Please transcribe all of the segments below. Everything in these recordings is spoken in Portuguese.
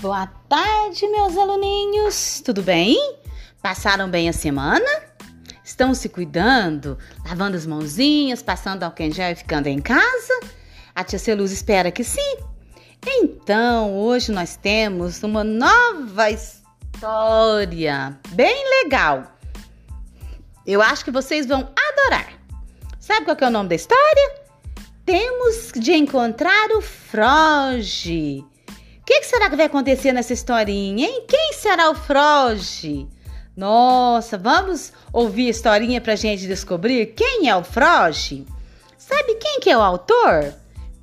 Boa tarde, meus aluninhos. Tudo bem? Passaram bem a semana? Estão se cuidando? Lavando as mãozinhas, passando álcool em gel e ficando em casa? A tia Celuz espera que sim. Então, hoje nós temos uma nova história bem legal. Eu acho que vocês vão adorar. Sabe qual é o nome da história? Temos de encontrar o Froge. Que, que, será que vai acontecer nessa historinha, hein? Quem será o Froge? Nossa, vamos ouvir a historinha pra gente descobrir quem é o Froge? Sabe quem que é o autor?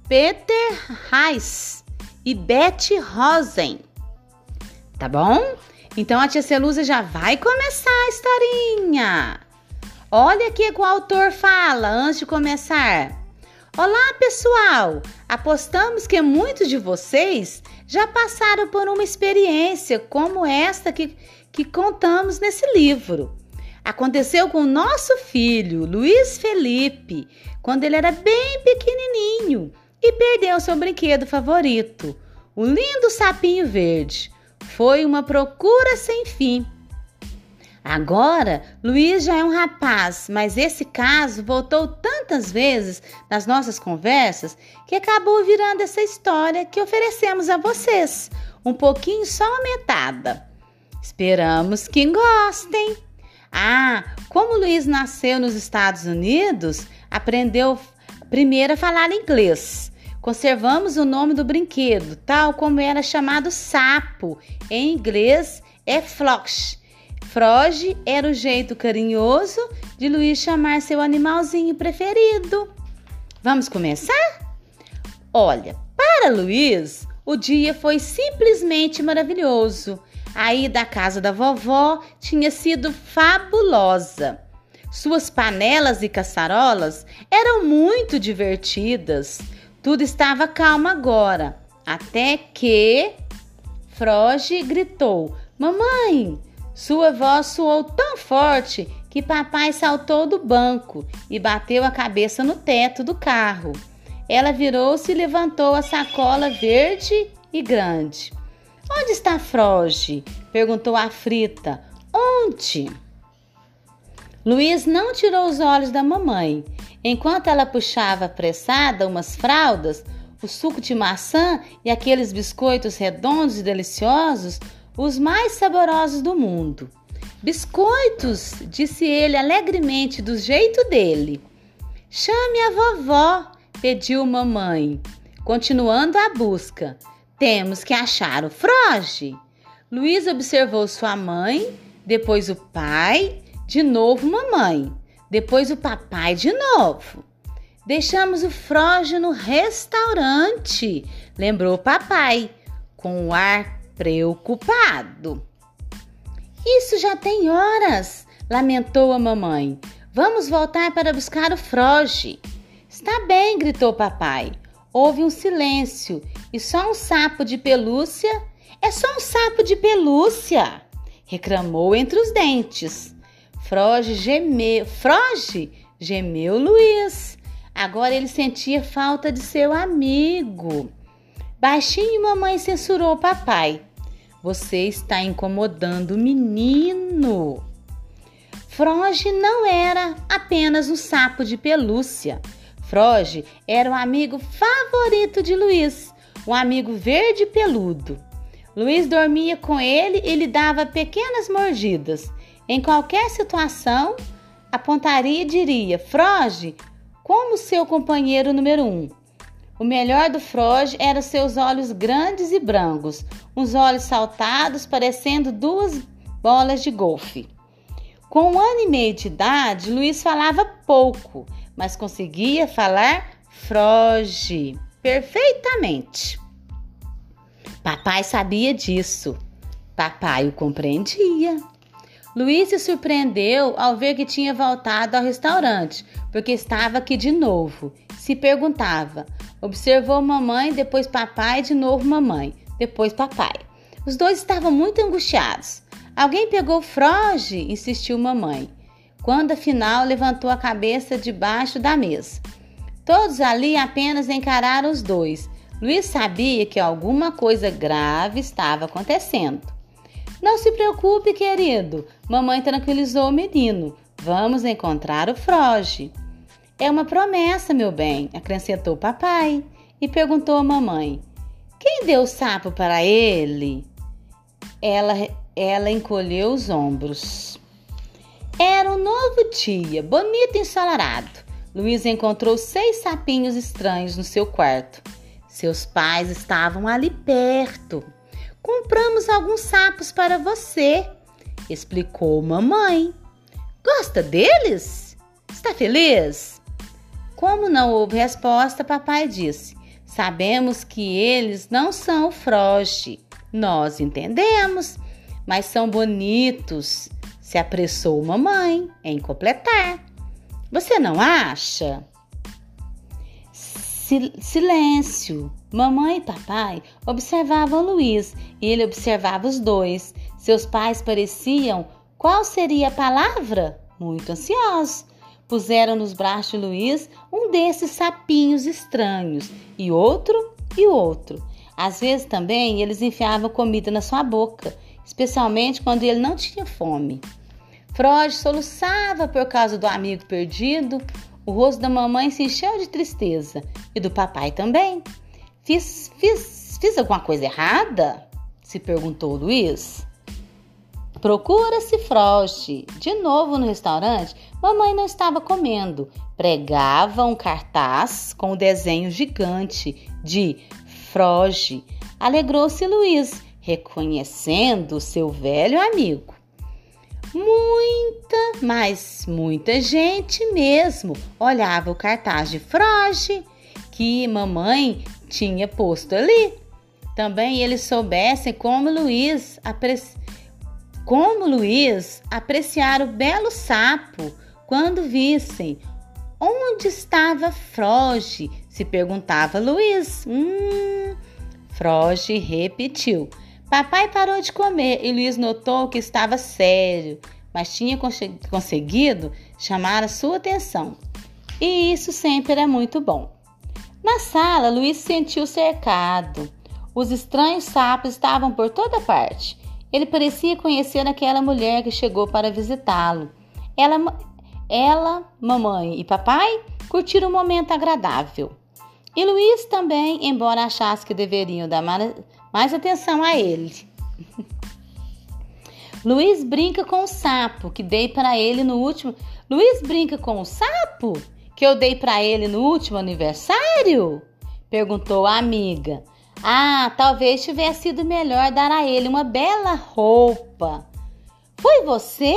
Peter Heiss e Betty Rosen. Tá bom? Então a tia Celusa já vai começar a historinha. Olha o que o autor fala antes de começar. Olá, pessoal! Apostamos que muitos de vocês já passaram por uma experiência como esta que, que contamos nesse livro. Aconteceu com o nosso filho, Luiz Felipe, quando ele era bem pequenininho e perdeu seu brinquedo favorito, o lindo sapinho verde. Foi uma procura sem fim. Agora, Luiz já é um rapaz, mas esse caso voltou tantas vezes nas nossas conversas que acabou virando essa história que oferecemos a vocês, um pouquinho só aumentada. Esperamos que gostem. Ah, como Luiz nasceu nos Estados Unidos, aprendeu primeiro a falar inglês. Conservamos o nome do brinquedo, tal como era chamado sapo. Em inglês é flock Froge era o jeito carinhoso de Luiz chamar seu animalzinho preferido. Vamos começar? Olha, para Luiz, o dia foi simplesmente maravilhoso. A ida à casa da vovó tinha sido fabulosa. Suas panelas e caçarolas eram muito divertidas. Tudo estava calmo agora, até que Froge gritou: Mamãe, sua voz soou tão forte que papai saltou do banco e bateu a cabeça no teto do carro. Ela virou-se e levantou a sacola verde e grande. Onde está Froge? perguntou a Frita. Onde? Luiz não tirou os olhos da mamãe. Enquanto ela puxava apressada umas fraldas, o suco de maçã e aqueles biscoitos redondos e deliciosos, os mais saborosos do mundo. Biscoitos, disse ele alegremente, do jeito dele. Chame a vovó, pediu mamãe. Continuando a busca, temos que achar o Froge. Luiz observou sua mãe, depois o pai, de novo mamãe, depois o papai de novo. Deixamos o Froge no restaurante, lembrou o papai, com o ar preocupado. Isso já tem horas, lamentou a mamãe. Vamos voltar para buscar o Froge. Está bem, gritou papai. Houve um silêncio e só um sapo de pelúcia. É só um sapo de pelúcia, reclamou entre os dentes. Froge gemeu. Froge gemeu Luiz. Agora ele sentia falta de seu amigo. Baixinho, mamãe censurou o papai. Você está incomodando o menino. Froge não era apenas um sapo de pelúcia. Froge era o amigo favorito de Luiz, um amigo verde peludo. Luiz dormia com ele e lhe dava pequenas mordidas. Em qualquer situação, apontaria e diria: Froge, como seu companheiro número um. O melhor do Froge eram seus olhos grandes e brancos, uns olhos saltados parecendo duas bolas de golfe. Com um ano e meio de idade, Luiz falava pouco, mas conseguia falar Froge perfeitamente. Papai sabia disso. Papai o compreendia. Luiz se surpreendeu ao ver que tinha voltado ao restaurante, porque estava aqui de novo. Se perguntava: Observou mamãe, depois papai, de novo mamãe, depois papai. Os dois estavam muito angustiados. Alguém pegou Froge? insistiu mamãe, quando afinal levantou a cabeça debaixo da mesa. Todos ali apenas encararam os dois. Luiz sabia que alguma coisa grave estava acontecendo. Não se preocupe, querido. Mamãe tranquilizou o menino. Vamos encontrar o Froge. É uma promessa, meu bem, acrescentou o papai e perguntou à mamãe: Quem deu o sapo para ele? Ela, ela encolheu os ombros. Era um novo dia, bonito e ensolarado. Luiz encontrou seis sapinhos estranhos no seu quarto. Seus pais estavam ali perto. Compramos alguns sapos para você, explicou mamãe. Gosta deles? Está feliz? Como não houve resposta, papai disse: Sabemos que eles não são froge. Nós entendemos, mas são bonitos. Se apressou mamãe em completar. Você não acha? Silêncio. Mamãe e papai observavam Luiz e ele observava os dois. Seus pais pareciam. Qual seria a palavra? Muito ansiosos. Puseram nos braços de Luiz um desses sapinhos estranhos e outro e outro. Às vezes também eles enfiavam comida na sua boca, especialmente quando ele não tinha fome. Freud soluçava por causa do amigo perdido. O rosto da mamãe se encheu de tristeza e do papai também. Fiz, fiz, fiz alguma coisa errada? se perguntou Luiz. Procura-se Frost. De novo no restaurante, mamãe não estava comendo. Pregava um cartaz com o desenho gigante de Froge. Alegrou-se Luiz, reconhecendo seu velho amigo. Muita, mas muita gente mesmo olhava o cartaz de Froge que mamãe tinha posto ali. Também eles soubessem como Luiz apreciava como Luiz apreciar o belo sapo quando vissem onde estava Froge, se perguntava Luiz. Hum, Froge repetiu. Papai parou de comer e Luiz notou que estava sério, mas tinha conseguido chamar a sua atenção. E isso sempre era muito bom. Na sala, Luiz sentiu cercado. Os estranhos sapos estavam por toda parte. Ele parecia conhecer aquela mulher que chegou para visitá-lo. Ela, ela, mamãe e papai curtiram um momento agradável. E Luiz também, embora achasse que deveriam dar mais atenção a ele. Luiz brinca com o sapo que dei para ele no último. Luiz brinca com o sapo que eu dei para ele no último aniversário? Perguntou a amiga. Ah, talvez tivesse sido melhor dar a ele uma bela roupa. Foi você?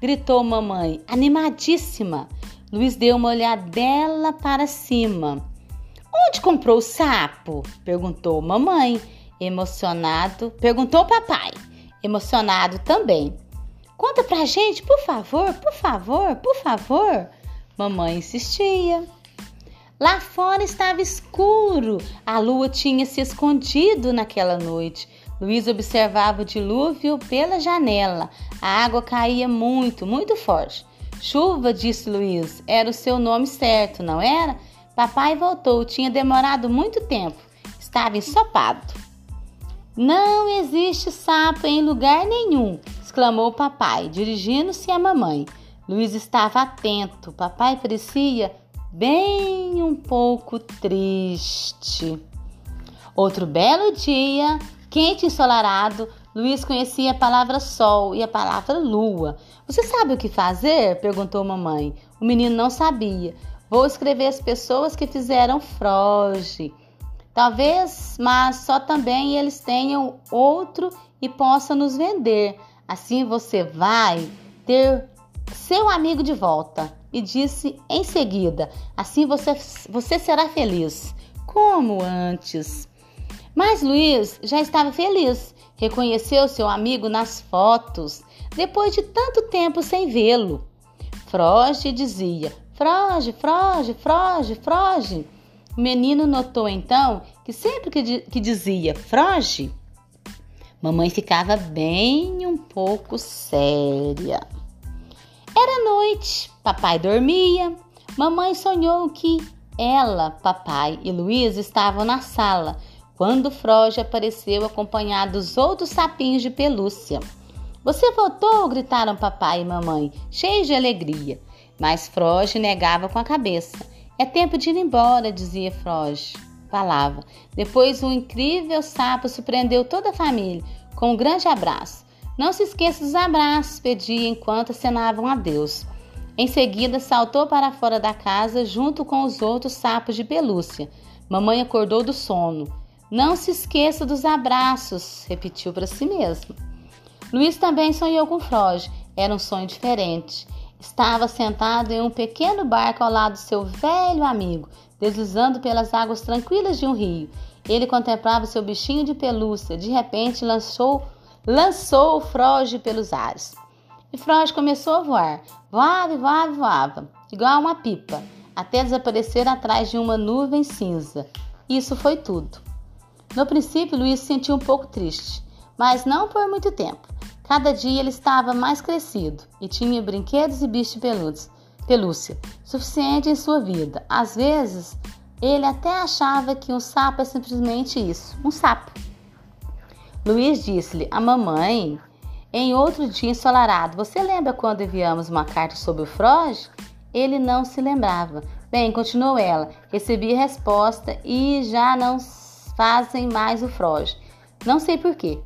gritou mamãe, animadíssima. Luiz deu uma olhadela para cima. Onde comprou o sapo? perguntou mamãe, emocionado. Perguntou papai, emocionado também. Conta pra gente, por favor, por favor, por favor. Mamãe insistia. Lá fora estava escuro, a lua tinha se escondido naquela noite. Luiz observava o dilúvio pela janela. A água caía muito, muito forte. Chuva, disse Luiz, era o seu nome certo, não era? Papai voltou, tinha demorado muito tempo. Estava ensopado. Não existe sapo em lugar nenhum, exclamou papai, dirigindo-se à mamãe. Luiz estava atento. Papai parecia bem um pouco triste. Outro belo dia, quente e ensolarado, Luiz conhecia a palavra sol e a palavra lua. Você sabe o que fazer? perguntou mamãe. O menino não sabia. Vou escrever as pessoas que fizeram froge. Talvez, mas só também eles tenham outro e possam nos vender. Assim você vai ter seu amigo de volta e disse em seguida: Assim você, você será feliz, como antes. Mas Luiz já estava feliz, reconheceu seu amigo nas fotos, depois de tanto tempo sem vê-lo. Froge dizia: Froge, Froge, Froge, Froge. O menino notou então que sempre que, que dizia Froge, mamãe ficava bem um pouco séria. Era noite, papai dormia. Mamãe sonhou que Ela, papai e Luiz estavam na sala quando Froge apareceu acompanhado dos outros sapinhos de pelúcia. Você voltou? gritaram papai e mamãe, cheios de alegria. Mas Froge negava com a cabeça. É tempo de ir embora, dizia Froge. Falava. Depois um incrível sapo surpreendeu toda a família com um grande abraço. Não se esqueça dos abraços, pedia enquanto acenavam a Deus. Em seguida, saltou para fora da casa junto com os outros sapos de pelúcia. Mamãe acordou do sono. Não se esqueça dos abraços, repetiu para si mesmo. Luiz também sonhou com Froge. Era um sonho diferente. Estava sentado em um pequeno barco ao lado do seu velho amigo, deslizando pelas águas tranquilas de um rio. Ele contemplava seu bichinho de pelúcia. De repente, lançou, lançou o Froge pelos ares. E Froge começou a voar. Voava, voava, voava, igual uma pipa, até desaparecer atrás de uma nuvem cinza. Isso foi tudo. No princípio, Luiz se sentiu um pouco triste, mas não por muito tempo. Cada dia ele estava mais crescido e tinha brinquedos e bichos peludos, pelúcia, suficiente em sua vida. Às vezes, ele até achava que um sapo é simplesmente isso, um sapo. Luiz disse-lhe a mamãe em outro dia ensolarado, você lembra quando enviamos uma carta sobre o Froge? Ele não se lembrava. Bem, continuou ela, recebi a resposta e já não fazem mais o Froge. Não sei porquê.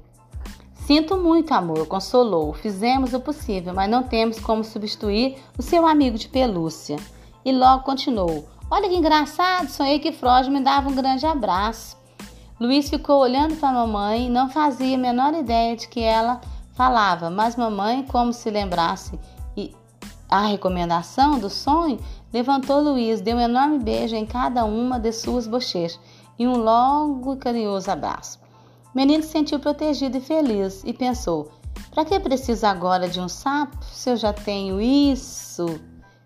Sinto muito, amor, consolou. Fizemos o possível, mas não temos como substituir o seu amigo de pelúcia. E logo continuou. Olha que engraçado, sonhei que Froge me dava um grande abraço. Luiz ficou olhando para a mamãe não fazia a menor ideia de que ela falava, mas mamãe, como se lembrasse e a recomendação do sonho, levantou Luiz, deu um enorme beijo em cada uma de suas bochechas e um longo e carinhoso abraço. O menino se sentiu protegido e feliz e pensou: para que preciso agora de um sapo se eu já tenho isso?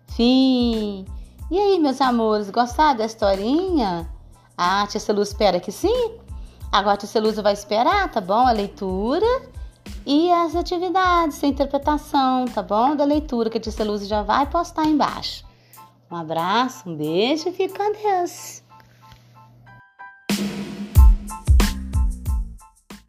Fim. E aí, meus amores, gostaram da historinha? Ah, tia Celuz espera que sim? Agora a tia Celuz vai esperar, tá bom? A leitura e as atividades, a interpretação, tá bom? Da leitura que a Tia Luz já vai postar embaixo. Um abraço, um beijo e fique com Deus.